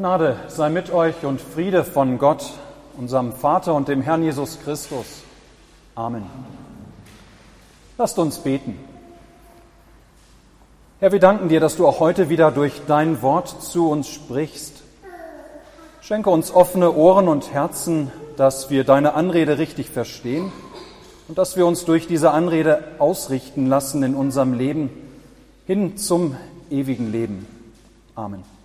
Gnade sei mit euch und Friede von Gott, unserem Vater und dem Herrn Jesus Christus. Amen. Lasst uns beten. Herr, wir danken dir, dass du auch heute wieder durch dein Wort zu uns sprichst. Schenke uns offene Ohren und Herzen, dass wir deine Anrede richtig verstehen und dass wir uns durch diese Anrede ausrichten lassen in unserem Leben hin zum ewigen Leben. Amen.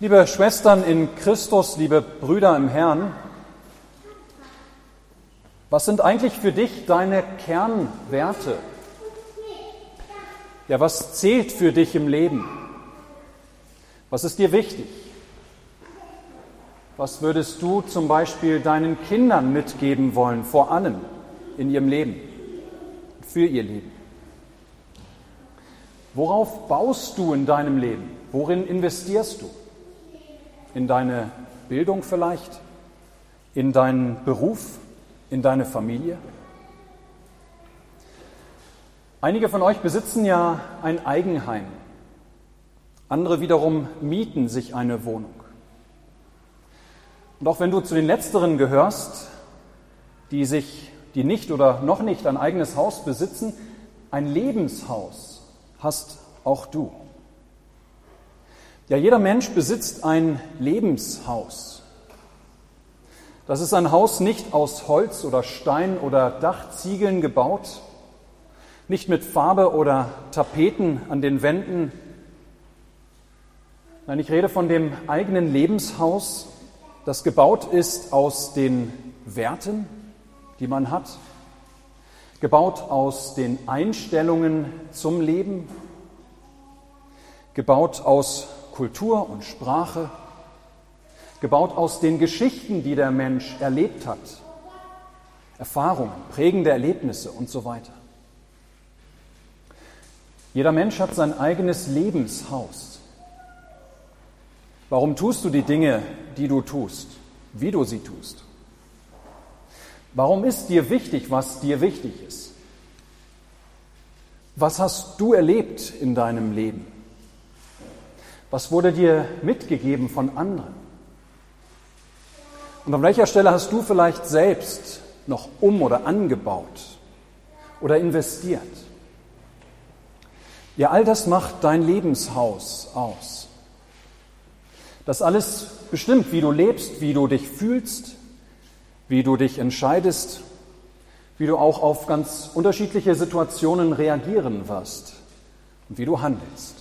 Liebe Schwestern in Christus, liebe Brüder im Herrn, was sind eigentlich für dich deine Kernwerte? Ja, was zählt für dich im Leben? Was ist dir wichtig? Was würdest du zum Beispiel deinen Kindern mitgeben wollen, vor allem in ihrem Leben, für ihr Leben? Worauf baust du in deinem Leben? Worin investierst du? In deine Bildung vielleicht, in deinen Beruf, in deine Familie? Einige von euch besitzen ja ein Eigenheim, andere wiederum mieten sich eine Wohnung. Und auch wenn du zu den letzteren gehörst, die sich, die nicht oder noch nicht ein eigenes Haus besitzen, ein Lebenshaus hast auch du. Ja, jeder Mensch besitzt ein Lebenshaus. Das ist ein Haus nicht aus Holz oder Stein oder Dachziegeln gebaut, nicht mit Farbe oder Tapeten an den Wänden. Nein, ich rede von dem eigenen Lebenshaus, das gebaut ist aus den Werten, die man hat, gebaut aus den Einstellungen zum Leben, gebaut aus Kultur und Sprache, gebaut aus den Geschichten, die der Mensch erlebt hat, Erfahrungen, prägende Erlebnisse und so weiter. Jeder Mensch hat sein eigenes Lebenshaus. Warum tust du die Dinge, die du tust, wie du sie tust? Warum ist dir wichtig, was dir wichtig ist? Was hast du erlebt in deinem Leben? Was wurde dir mitgegeben von anderen? Und an welcher Stelle hast du vielleicht selbst noch um oder angebaut oder investiert? Ja, all das macht dein Lebenshaus aus. Das alles bestimmt, wie du lebst, wie du dich fühlst, wie du dich entscheidest, wie du auch auf ganz unterschiedliche Situationen reagieren wirst und wie du handelst.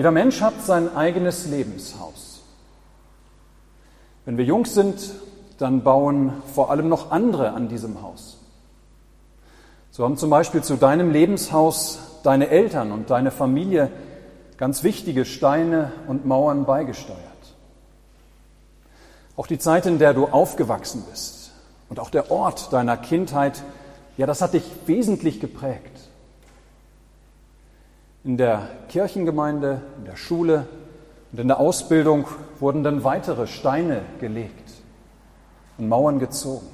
Jeder Mensch hat sein eigenes Lebenshaus. Wenn wir jung sind, dann bauen vor allem noch andere an diesem Haus. So haben zum Beispiel zu deinem Lebenshaus deine Eltern und deine Familie ganz wichtige Steine und Mauern beigesteuert. Auch die Zeit, in der du aufgewachsen bist und auch der Ort deiner Kindheit, ja, das hat dich wesentlich geprägt. In der Kirchengemeinde, in der Schule und in der Ausbildung wurden dann weitere Steine gelegt und Mauern gezogen.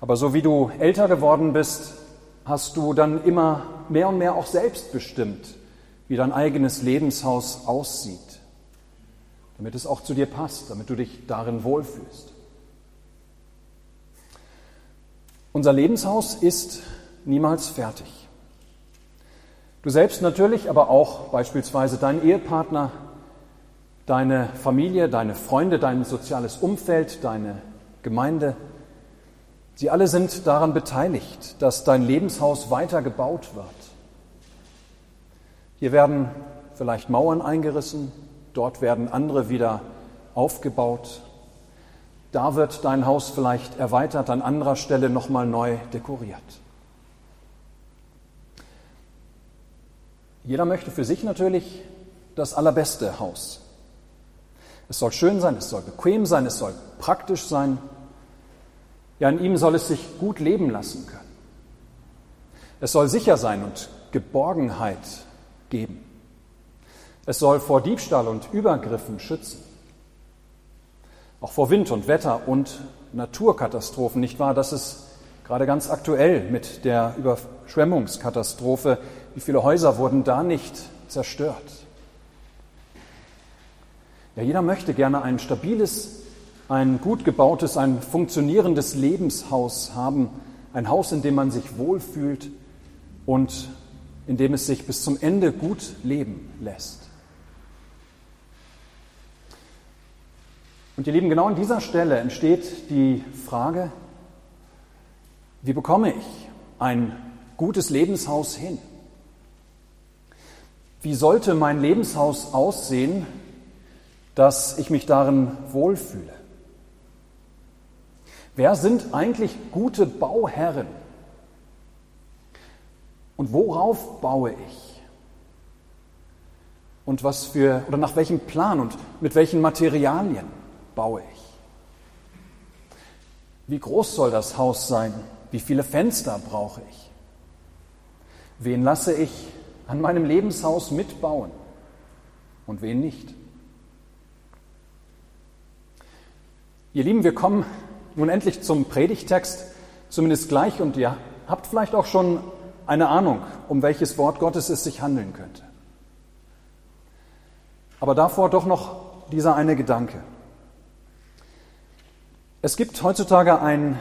Aber so wie du älter geworden bist, hast du dann immer mehr und mehr auch selbst bestimmt, wie dein eigenes Lebenshaus aussieht, damit es auch zu dir passt, damit du dich darin wohlfühlst. Unser Lebenshaus ist niemals fertig. Du selbst natürlich, aber auch beispielsweise dein Ehepartner, deine Familie, deine Freunde, dein soziales Umfeld, deine Gemeinde. Sie alle sind daran beteiligt, dass dein Lebenshaus weiter gebaut wird. Hier werden vielleicht Mauern eingerissen, dort werden andere wieder aufgebaut. Da wird dein Haus vielleicht erweitert, an anderer Stelle nochmal neu dekoriert. Jeder möchte für sich natürlich das allerbeste Haus. Es soll schön sein, es soll bequem sein, es soll praktisch sein. Ja, in ihm soll es sich gut leben lassen können. Es soll sicher sein und Geborgenheit geben. Es soll vor Diebstahl und Übergriffen schützen. Auch vor Wind und Wetter und Naturkatastrophen, nicht wahr? Das ist gerade ganz aktuell mit der Überschwemmungskatastrophe, wie viele Häuser wurden da nicht zerstört? Ja, jeder möchte gerne ein stabiles, ein gut gebautes, ein funktionierendes Lebenshaus haben, ein Haus, in dem man sich wohlfühlt und in dem es sich bis zum Ende gut leben lässt. Und ihr Lieben, genau an dieser Stelle entsteht die Frage, wie bekomme ich ein gutes Lebenshaus hin? Wie sollte mein Lebenshaus aussehen, dass ich mich darin wohlfühle? Wer sind eigentlich gute Bauherren? Und worauf baue ich? Und was für oder nach welchem Plan und mit welchen Materialien? baue ich? Wie groß soll das Haus sein? Wie viele Fenster brauche ich? Wen lasse ich an meinem Lebenshaus mitbauen und wen nicht? Ihr Lieben, wir kommen nun endlich zum Predigtext, zumindest gleich, und ihr habt vielleicht auch schon eine Ahnung, um welches Wort Gottes es sich handeln könnte. Aber davor doch noch dieser eine Gedanke. Es gibt heutzutage ein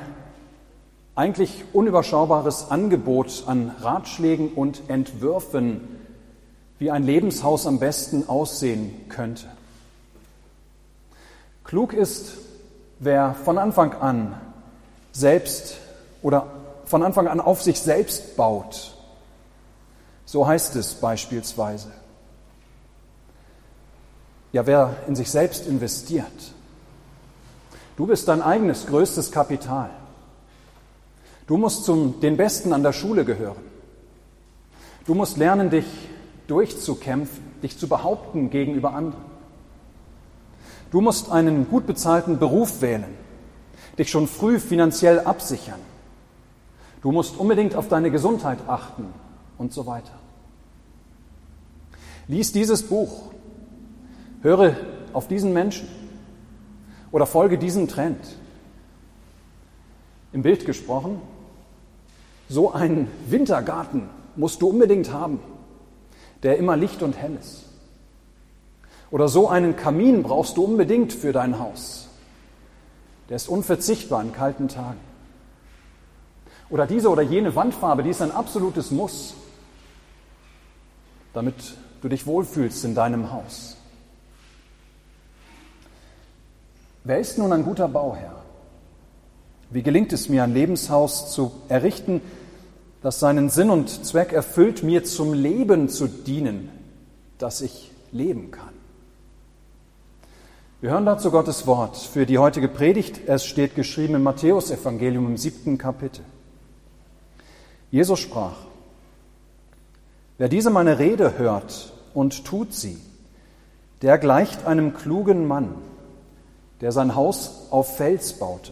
eigentlich unüberschaubares Angebot an Ratschlägen und Entwürfen, wie ein Lebenshaus am besten aussehen könnte. Klug ist, wer von Anfang an selbst oder von Anfang an auf sich selbst baut. So heißt es beispielsweise. Ja, wer in sich selbst investiert. Du bist dein eigenes größtes Kapital. Du musst zum den Besten an der Schule gehören. Du musst lernen, dich durchzukämpfen, dich zu behaupten gegenüber anderen. Du musst einen gut bezahlten Beruf wählen, dich schon früh finanziell absichern. Du musst unbedingt auf deine Gesundheit achten und so weiter. Lies dieses Buch, höre auf diesen Menschen oder folge diesem Trend. Im Bild gesprochen, so einen Wintergarten musst du unbedingt haben, der immer Licht und hell ist. Oder so einen Kamin brauchst du unbedingt für dein Haus. Der ist unverzichtbar in kalten Tagen. Oder diese oder jene Wandfarbe, die ist ein absolutes Muss, damit du dich wohlfühlst in deinem Haus. Wer ist nun ein guter Bauherr? Wie gelingt es mir, ein Lebenshaus zu errichten, das seinen Sinn und Zweck erfüllt, mir zum Leben zu dienen, dass ich leben kann? Wir hören dazu Gottes Wort für die heutige Predigt. Es steht geschrieben im Matthäusevangelium im siebten Kapitel. Jesus sprach, wer diese meine Rede hört und tut sie, der gleicht einem klugen Mann, der sein Haus auf Fels baute.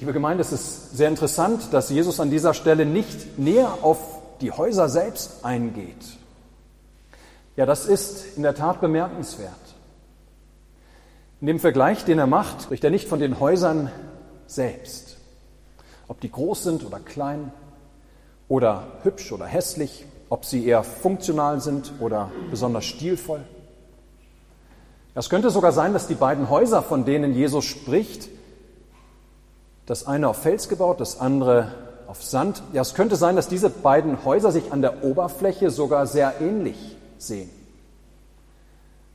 Liebe Gemeinde, es ist sehr interessant, dass Jesus an dieser Stelle nicht näher auf die Häuser selbst eingeht. Ja, das ist in der Tat bemerkenswert. In dem Vergleich, den er macht, spricht er nicht von den Häusern selbst, ob die groß sind oder klein oder hübsch oder hässlich, ob sie eher funktional sind oder besonders stilvoll. Es könnte sogar sein, dass die beiden Häuser, von denen Jesus spricht, das eine auf Fels gebaut, das andere auf Sand, ja, es könnte sein, dass diese beiden Häuser sich an der Oberfläche sogar sehr ähnlich sehen.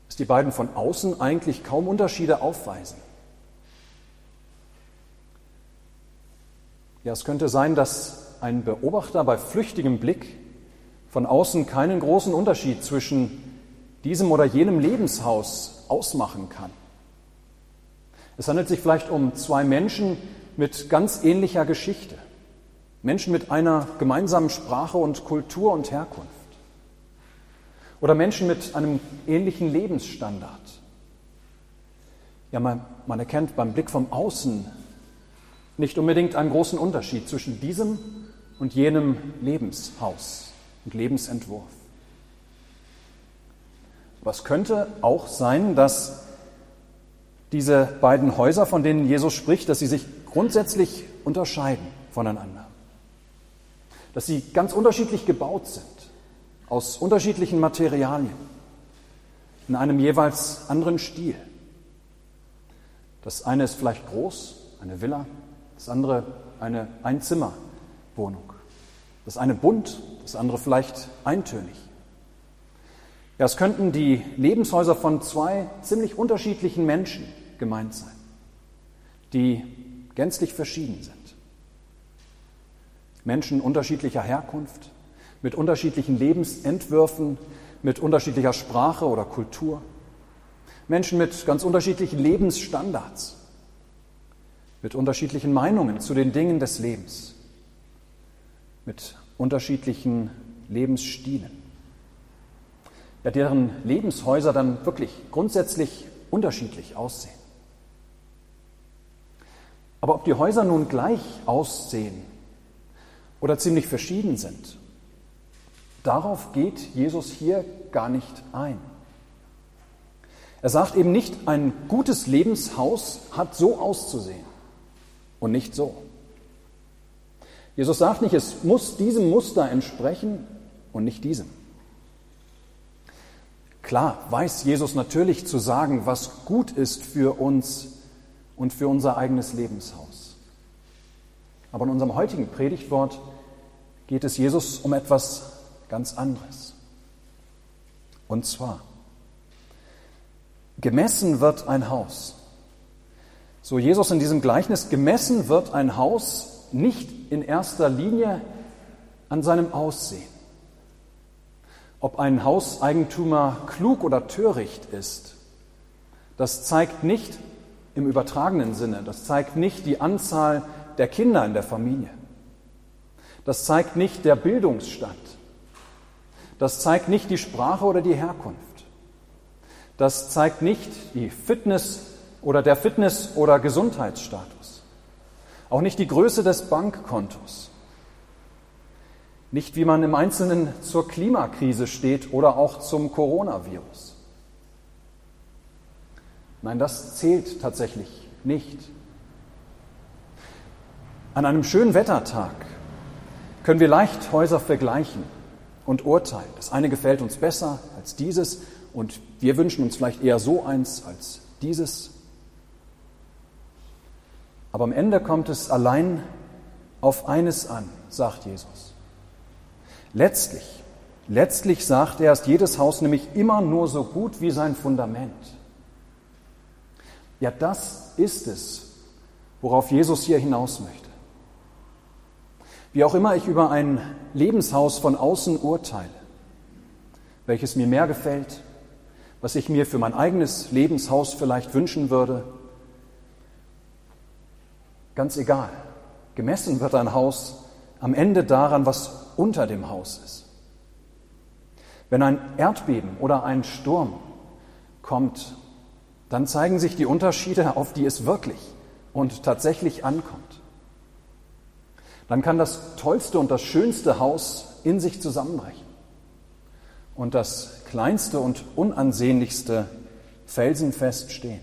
Dass die beiden von außen eigentlich kaum Unterschiede aufweisen. Ja, es könnte sein, dass ein Beobachter bei flüchtigem Blick von außen keinen großen Unterschied zwischen diesem oder jenem Lebenshaus ausmachen kann. Es handelt sich vielleicht um zwei Menschen mit ganz ähnlicher Geschichte. Menschen mit einer gemeinsamen Sprache und Kultur und Herkunft. Oder Menschen mit einem ähnlichen Lebensstandard. Ja, man, man erkennt beim Blick vom Außen nicht unbedingt einen großen Unterschied zwischen diesem und jenem Lebenshaus und Lebensentwurf. Was könnte auch sein, dass diese beiden Häuser, von denen Jesus spricht, dass sie sich grundsätzlich unterscheiden voneinander. Dass sie ganz unterschiedlich gebaut sind, aus unterschiedlichen Materialien, in einem jeweils anderen Stil. Das eine ist vielleicht groß, eine Villa, das andere eine Einzimmerwohnung. Das eine bunt, das andere vielleicht eintönig. Ja, es könnten die Lebenshäuser von zwei ziemlich unterschiedlichen Menschen gemeint sein, die gänzlich verschieden sind. Menschen unterschiedlicher Herkunft, mit unterschiedlichen Lebensentwürfen, mit unterschiedlicher Sprache oder Kultur. Menschen mit ganz unterschiedlichen Lebensstandards, mit unterschiedlichen Meinungen zu den Dingen des Lebens, mit unterschiedlichen Lebensstilen ja, deren Lebenshäuser dann wirklich grundsätzlich unterschiedlich aussehen. Aber ob die Häuser nun gleich aussehen oder ziemlich verschieden sind, darauf geht Jesus hier gar nicht ein. Er sagt eben nicht, ein gutes Lebenshaus hat so auszusehen und nicht so. Jesus sagt nicht, es muss diesem Muster entsprechen und nicht diesem. Klar weiß Jesus natürlich zu sagen, was gut ist für uns und für unser eigenes Lebenshaus. Aber in unserem heutigen Predigtwort geht es Jesus um etwas ganz anderes. Und zwar, gemessen wird ein Haus. So Jesus in diesem Gleichnis, gemessen wird ein Haus nicht in erster Linie an seinem Aussehen ob ein Hauseigentümer klug oder töricht ist, das zeigt nicht im übertragenen Sinne, das zeigt nicht die Anzahl der Kinder in der Familie. Das zeigt nicht der Bildungsstand. Das zeigt nicht die Sprache oder die Herkunft. Das zeigt nicht die Fitness oder der Fitness- oder Gesundheitsstatus. Auch nicht die Größe des Bankkontos. Nicht wie man im Einzelnen zur Klimakrise steht oder auch zum Coronavirus. Nein, das zählt tatsächlich nicht. An einem schönen Wettertag können wir leicht Häuser vergleichen und urteilen. Das eine gefällt uns besser als dieses und wir wünschen uns vielleicht eher so eins als dieses. Aber am Ende kommt es allein auf eines an, sagt Jesus. Letztlich, letztlich sagt er, ist jedes Haus nämlich immer nur so gut wie sein Fundament. Ja, das ist es, worauf Jesus hier hinaus möchte. Wie auch immer ich über ein Lebenshaus von außen urteile, welches mir mehr gefällt, was ich mir für mein eigenes Lebenshaus vielleicht wünschen würde, ganz egal. Gemessen wird ein Haus am Ende daran, was unter dem Haus ist. Wenn ein Erdbeben oder ein Sturm kommt, dann zeigen sich die Unterschiede, auf die es wirklich und tatsächlich ankommt. Dann kann das tollste und das schönste Haus in sich zusammenbrechen und das kleinste und unansehnlichste felsenfest stehen.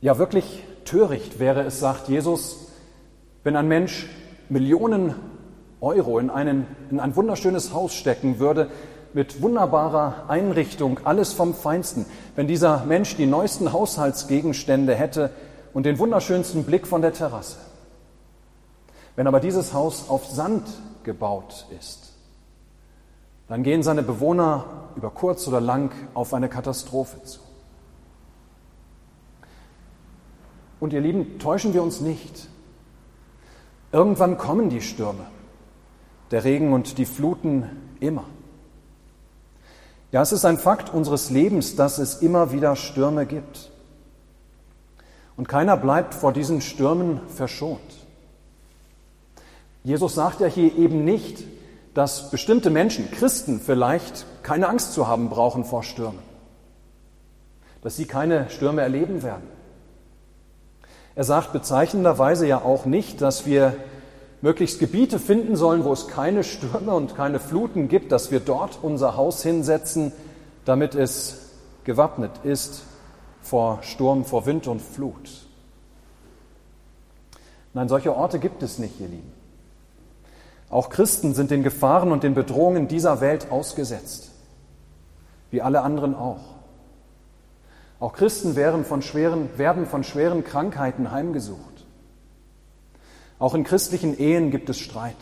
Ja, wirklich töricht wäre es, sagt Jesus, wenn ein Mensch Millionen Euro in, einen, in ein wunderschönes Haus stecken würde, mit wunderbarer Einrichtung, alles vom Feinsten, wenn dieser Mensch die neuesten Haushaltsgegenstände hätte und den wunderschönsten Blick von der Terrasse. Wenn aber dieses Haus auf Sand gebaut ist, dann gehen seine Bewohner über kurz oder lang auf eine Katastrophe zu. Und ihr Lieben, täuschen wir uns nicht. Irgendwann kommen die Stürme, der Regen und die Fluten immer. Ja, es ist ein Fakt unseres Lebens, dass es immer wieder Stürme gibt. Und keiner bleibt vor diesen Stürmen verschont. Jesus sagt ja hier eben nicht, dass bestimmte Menschen, Christen vielleicht, keine Angst zu haben brauchen vor Stürmen, dass sie keine Stürme erleben werden. Er sagt bezeichnenderweise ja auch nicht, dass wir möglichst Gebiete finden sollen, wo es keine Stürme und keine Fluten gibt, dass wir dort unser Haus hinsetzen, damit es gewappnet ist vor Sturm, vor Wind und Flut. Nein, solche Orte gibt es nicht, ihr Lieben. Auch Christen sind den Gefahren und den Bedrohungen dieser Welt ausgesetzt, wie alle anderen auch. Auch Christen werden von schweren, werden von schweren Krankheiten heimgesucht. Auch in christlichen Ehen gibt es Streit.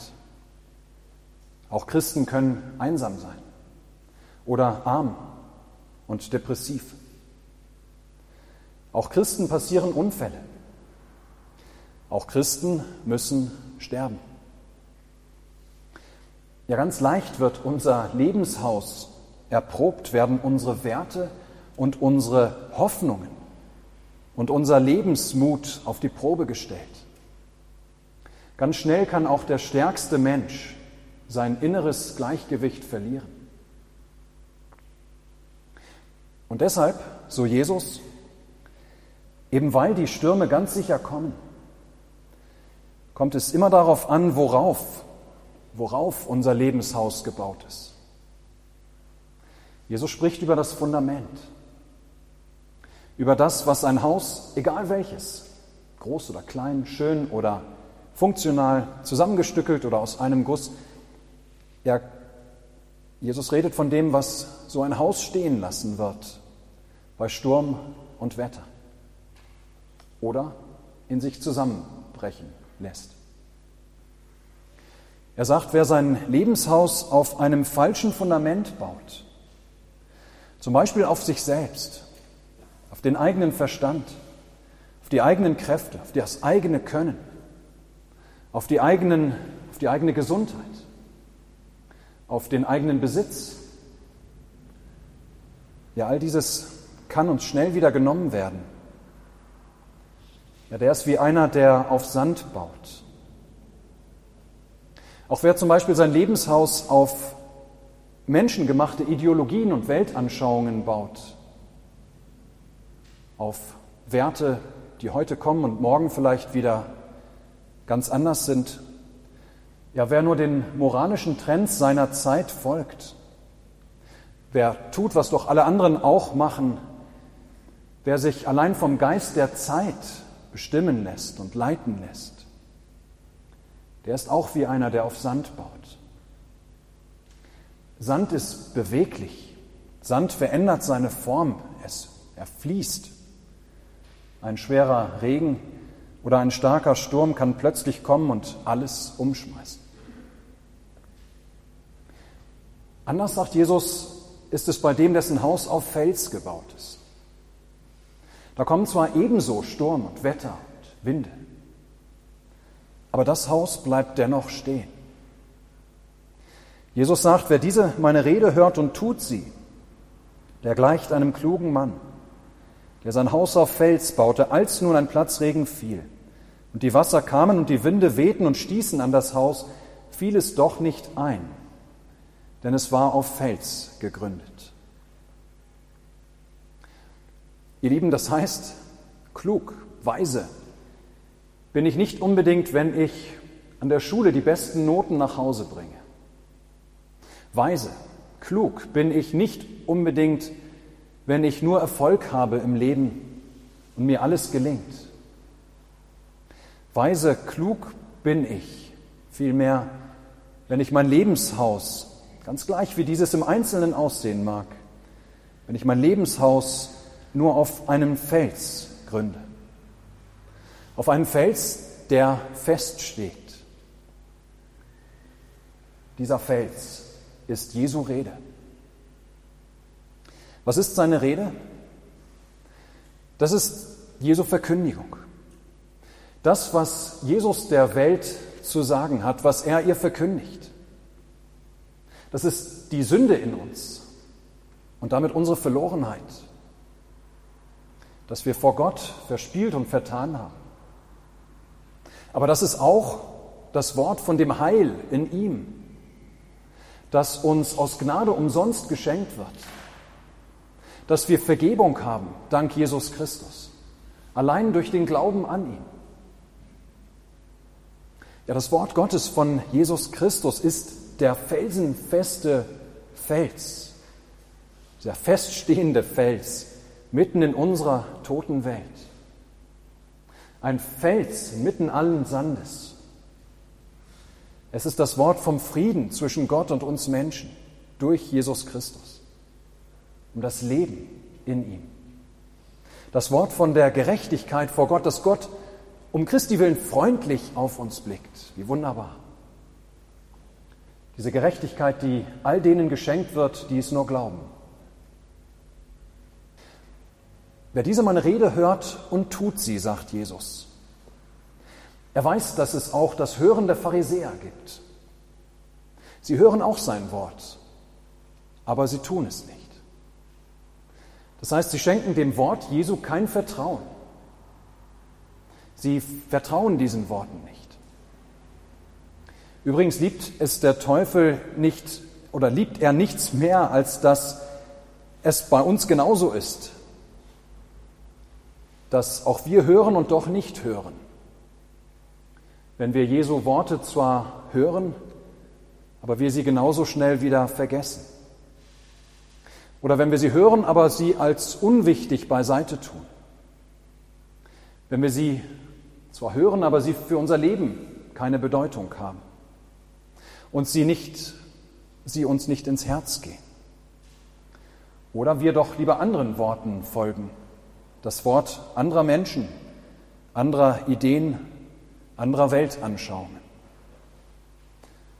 Auch Christen können einsam sein oder arm und depressiv. Auch Christen passieren Unfälle. Auch Christen müssen sterben. Ja, ganz leicht wird unser Lebenshaus erprobt, werden unsere Werte und unsere Hoffnungen und unser Lebensmut auf die Probe gestellt. Ganz schnell kann auch der stärkste Mensch sein inneres Gleichgewicht verlieren. Und deshalb, so Jesus, eben weil die Stürme ganz sicher kommen, kommt es immer darauf an, worauf worauf unser Lebenshaus gebaut ist. Jesus spricht über das Fundament, über das, was ein Haus, egal welches, groß oder klein, schön oder funktional, zusammengestückelt oder aus einem Guss, ja, Jesus redet von dem, was so ein Haus stehen lassen wird bei Sturm und Wetter oder in sich zusammenbrechen lässt. Er sagt, wer sein Lebenshaus auf einem falschen Fundament baut, zum Beispiel auf sich selbst, auf den eigenen Verstand, auf die eigenen Kräfte, auf das eigene Können, auf die, eigenen, auf die eigene Gesundheit, auf den eigenen Besitz. Ja, all dieses kann uns schnell wieder genommen werden. Ja, der ist wie einer, der auf Sand baut. Auch wer zum Beispiel sein Lebenshaus auf menschengemachte Ideologien und Weltanschauungen baut, auf Werte, die heute kommen und morgen vielleicht wieder ganz anders sind, ja, wer nur den moralischen Trends seiner Zeit folgt, wer tut, was doch alle anderen auch machen, wer sich allein vom Geist der Zeit bestimmen lässt und leiten lässt, der ist auch wie einer, der auf Sand baut. Sand ist beweglich. Sand verändert seine Form. Es, er fließt. Ein schwerer Regen oder ein starker Sturm kann plötzlich kommen und alles umschmeißen. Anders sagt Jesus, ist es bei dem, dessen Haus auf Fels gebaut ist. Da kommen zwar ebenso Sturm und Wetter und Winde, aber das Haus bleibt dennoch stehen. Jesus sagt, wer diese meine Rede hört und tut sie, der gleicht einem klugen Mann, der sein Haus auf Fels baute, als nun ein Platzregen fiel. Und die Wasser kamen und die Winde wehten und stießen an das Haus, fiel es doch nicht ein, denn es war auf Fels gegründet. Ihr Lieben, das heißt klug, weise, bin ich nicht unbedingt, wenn ich an der Schule die besten Noten nach Hause bringe. Weise, klug bin ich nicht unbedingt, wenn ich nur Erfolg habe im Leben und mir alles gelingt. Weise, klug bin ich vielmehr, wenn ich mein Lebenshaus, ganz gleich wie dieses im Einzelnen aussehen mag, wenn ich mein Lebenshaus nur auf einem Fels gründe auf einem Fels, der feststeht. Dieser Fels ist Jesu Rede. Was ist seine Rede? Das ist Jesu Verkündigung. Das, was Jesus der Welt zu sagen hat, was er ihr verkündigt. Das ist die Sünde in uns. und damit unsere Verlorenheit, dass wir vor Gott verspielt und vertan haben. Aber das ist auch das Wort von dem Heil in ihm, das uns aus Gnade umsonst geschenkt wird, dass wir Vergebung haben dank Jesus Christus, allein durch den Glauben an ihn. Ja, das Wort Gottes von Jesus Christus ist der felsenfeste Fels, der feststehende Fels mitten in unserer toten Welt. Ein Fels mitten allen Sandes. Es ist das Wort vom Frieden zwischen Gott und uns Menschen durch Jesus Christus. Um das Leben in ihm. Das Wort von der Gerechtigkeit vor Gott, dass Gott um Christi willen freundlich auf uns blickt. Wie wunderbar. Diese Gerechtigkeit, die all denen geschenkt wird, die es nur glauben. Wer diese meine Rede hört und tut sie, sagt Jesus. Er weiß, dass es auch das Hören der Pharisäer gibt. Sie hören auch sein Wort, aber sie tun es nicht. Das heißt, sie schenken dem Wort Jesu kein Vertrauen. Sie vertrauen diesen Worten nicht. Übrigens liebt es der Teufel nicht oder liebt er nichts mehr, als dass es bei uns genauso ist, dass auch wir hören und doch nicht hören. Wenn wir Jesu Worte zwar hören, aber wir sie genauso schnell wieder vergessen. Oder wenn wir sie hören, aber sie als unwichtig beiseite tun. Wenn wir sie zwar hören, aber sie für unser Leben keine Bedeutung haben und sie, nicht, sie uns nicht ins Herz gehen. Oder wir doch lieber anderen Worten folgen, das Wort anderer Menschen, anderer Ideen, anderer Weltanschauungen,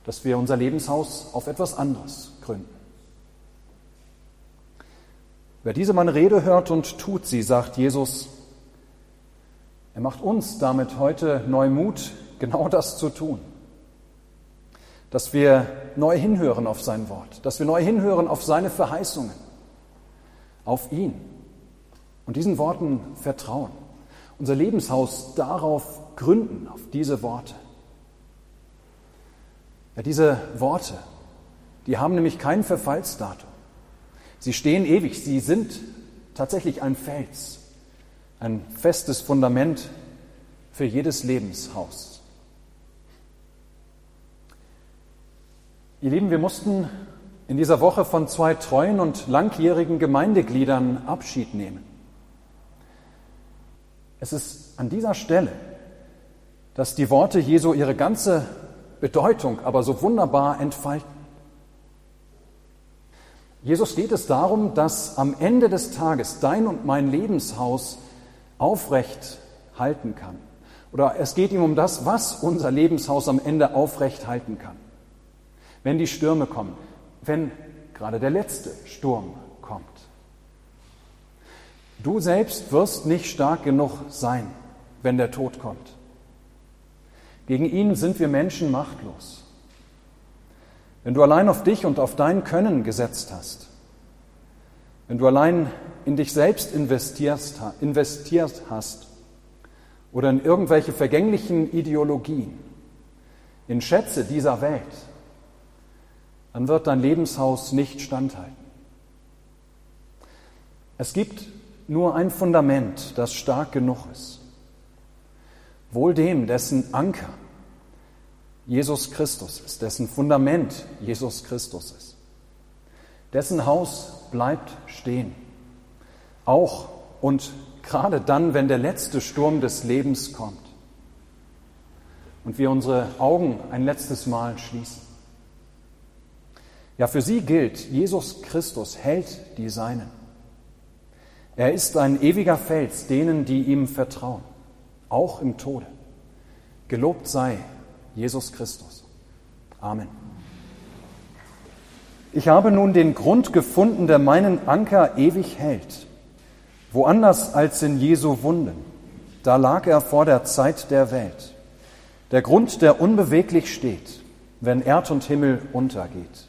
dass wir unser Lebenshaus auf etwas anderes gründen. Wer diese meine Rede hört und tut sie, sagt Jesus, er macht uns damit heute neu Mut, genau das zu tun. Dass wir neu hinhören auf sein Wort, dass wir neu hinhören auf seine Verheißungen, auf ihn und diesen Worten vertrauen. Unser Lebenshaus darauf gründen, auf diese Worte. Ja, diese Worte, die haben nämlich kein Verfallsdatum. Sie stehen ewig, sie sind tatsächlich ein Fels, ein festes Fundament für jedes Lebenshaus. Ihr Lieben, wir mussten in dieser Woche von zwei treuen und langjährigen Gemeindegliedern Abschied nehmen. Es ist an dieser Stelle, dass die Worte Jesu ihre ganze Bedeutung aber so wunderbar entfalten. Jesus geht es darum, dass am Ende des Tages dein und mein Lebenshaus aufrecht halten kann. Oder es geht ihm um das, was unser Lebenshaus am Ende aufrecht halten kann. Wenn die Stürme kommen, wenn gerade der letzte Sturm kommt. Du selbst wirst nicht stark genug sein, wenn der Tod kommt. Gegen ihn sind wir Menschen machtlos. Wenn du allein auf dich und auf dein Können gesetzt hast, wenn du allein in dich selbst investiert hast oder in irgendwelche vergänglichen Ideologien, in Schätze dieser Welt, dann wird dein Lebenshaus nicht standhalten. Es gibt nur ein Fundament, das stark genug ist. Wohl dem, dessen Anker Jesus Christus ist, dessen Fundament Jesus Christus ist. Dessen Haus bleibt stehen. Auch und gerade dann, wenn der letzte Sturm des Lebens kommt und wir unsere Augen ein letztes Mal schließen. Ja, für sie gilt, Jesus Christus hält die Seinen. Er ist ein ewiger Fels denen, die ihm vertrauen, auch im Tode. Gelobt sei Jesus Christus. Amen. Ich habe nun den Grund gefunden, der meinen Anker ewig hält. Woanders als in Jesu Wunden. Da lag er vor der Zeit der Welt. Der Grund, der unbeweglich steht, wenn Erd und Himmel untergeht.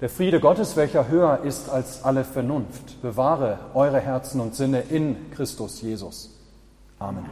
Der Friede Gottes, welcher höher ist als alle Vernunft, bewahre eure Herzen und Sinne in Christus Jesus. Amen.